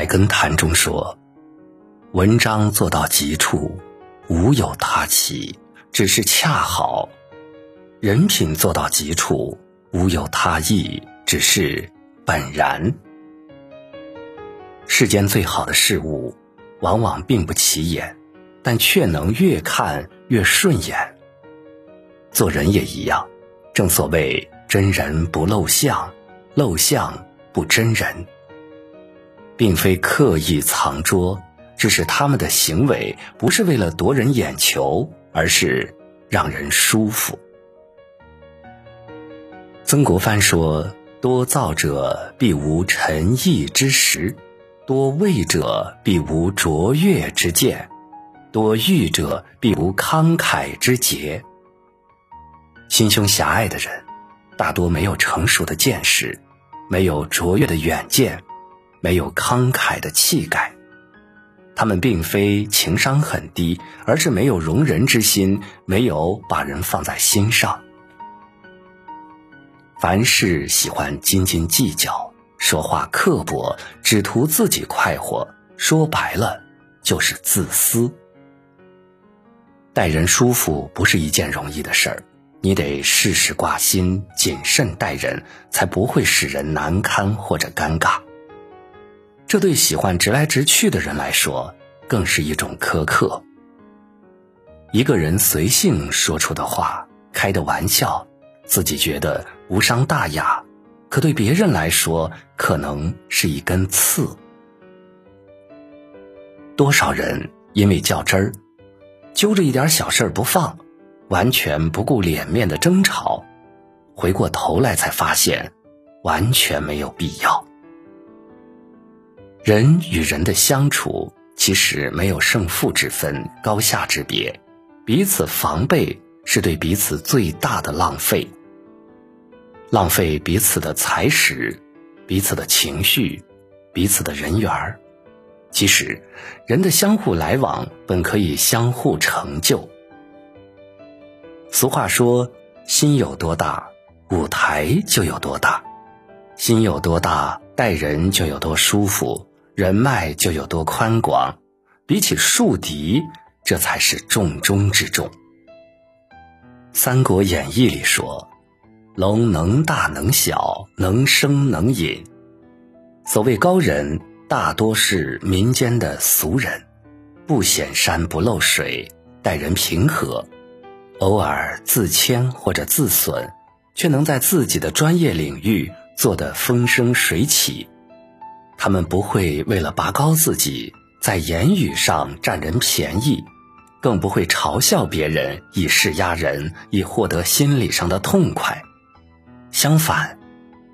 菜根谭中说：“文章做到极处，无有他奇，只是恰好；人品做到极处，无有他意，只是本然。世间最好的事物，往往并不起眼，但却能越看越顺眼。做人也一样，正所谓真人不露相，露相不真人。”并非刻意藏拙，只是他们的行为不是为了夺人眼球，而是让人舒服。曾国藩说：“多造者必无沉毅之识，多畏者必无卓越之见，多欲者必无慷慨之节。”心胸狭隘的人，大多没有成熟的见识，没有卓越的远见。没有慷慨的气概，他们并非情商很低，而是没有容人之心，没有把人放在心上。凡事喜欢斤斤计较，说话刻薄，只图自己快活，说白了就是自私。待人舒服不是一件容易的事儿，你得事事挂心，谨慎待人，才不会使人难堪或者尴尬。这对喜欢直来直去的人来说，更是一种苛刻。一个人随性说出的话，开的玩笑，自己觉得无伤大雅，可对别人来说，可能是一根刺。多少人因为较真儿，揪着一点小事不放，完全不顾脸面的争吵，回过头来才发现，完全没有必要。人与人的相处，其实没有胜负之分、高下之别，彼此防备是对彼此最大的浪费。浪费彼此的才识、彼此的情绪、彼此的人缘儿。其实，人的相互来往本可以相互成就。俗话说：“心有多大，舞台就有多大；心有多大，待人就有多舒服。”人脉就有多宽广，比起树敌，这才是重中之重。《三国演义》里说：“龙能大能小，能生能隐。”所谓高人，大多是民间的俗人，不显山不露水，待人平和，偶尔自谦或者自损，却能在自己的专业领域做得风生水起。他们不会为了拔高自己，在言语上占人便宜，更不会嘲笑别人以势压人，以获得心理上的痛快。相反，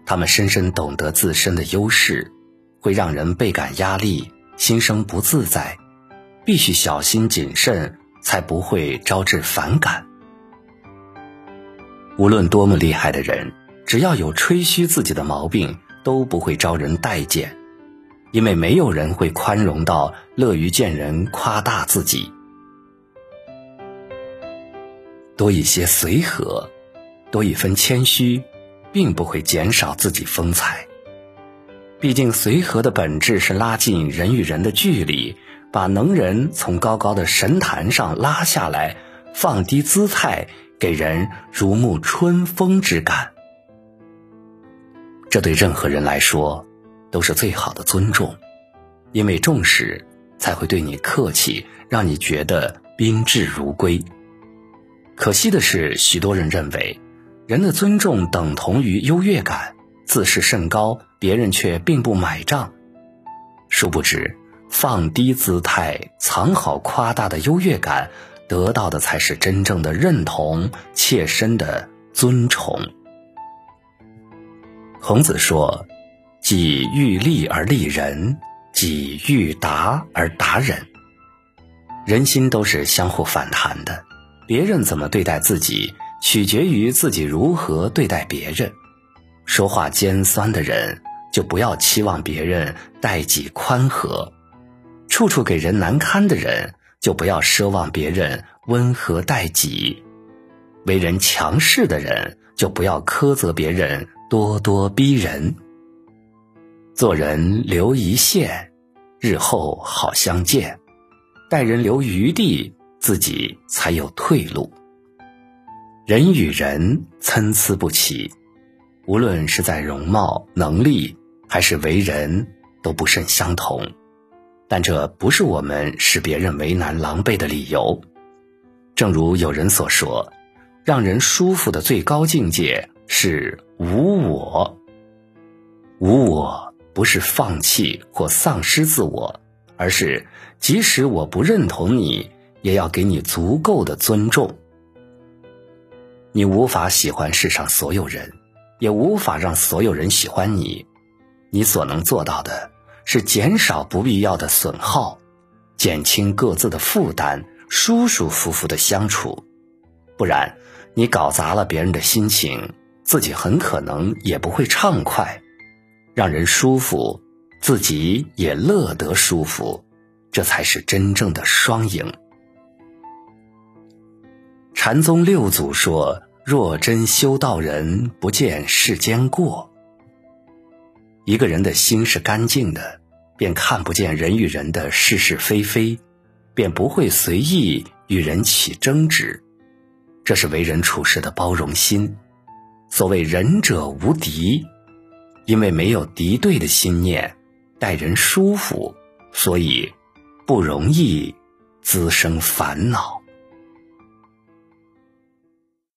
他们深深懂得自身的优势，会让人倍感压力，心生不自在，必须小心谨慎，才不会招致反感。无论多么厉害的人，只要有吹嘘自己的毛病，都不会招人待见。因为没有人会宽容到乐于见人夸大自己，多一些随和，多一分谦虚，并不会减少自己风采。毕竟随和的本质是拉近人与人的距离，把能人从高高的神坛上拉下来，放低姿态，给人如沐春风之感。这对任何人来说。都是最好的尊重，因为重视才会对你客气，让你觉得宾至如归。可惜的是，许多人认为人的尊重等同于优越感，自视甚高，别人却并不买账。殊不知，放低姿态，藏好夸大的优越感，得到的才是真正的认同，切身的尊崇。孔子说。己欲立而立人，己欲达而达人。人心都是相互反弹的，别人怎么对待自己，取决于自己如何对待别人。说话尖酸的人，就不要期望别人待己宽和；处处给人难堪的人，就不要奢望别人温和待己；为人强势的人，就不要苛责别人咄咄逼人。做人留一线，日后好相见。待人留余地，自己才有退路。人与人参差不齐，无论是在容貌、能力，还是为人，都不甚相同。但这不是我们使别人为难狼狈的理由。正如有人所说，让人舒服的最高境界是无我。无我不是放弃或丧失自我。而是，即使我不认同你，也要给你足够的尊重。你无法喜欢世上所有人，也无法让所有人喜欢你。你所能做到的，是减少不必要的损耗，减轻各自的负担，舒舒服服的相处。不然，你搞砸了别人的心情，自己很可能也不会畅快。让人舒服。自己也乐得舒服，这才是真正的双赢。禅宗六祖说：“若真修道人，不见世间过。”一个人的心是干净的，便看不见人与人的是是非非，便不会随意与人起争执。这是为人处事的包容心。所谓仁者无敌，因为没有敌对的心念。待人舒服，所以不容易滋生烦恼。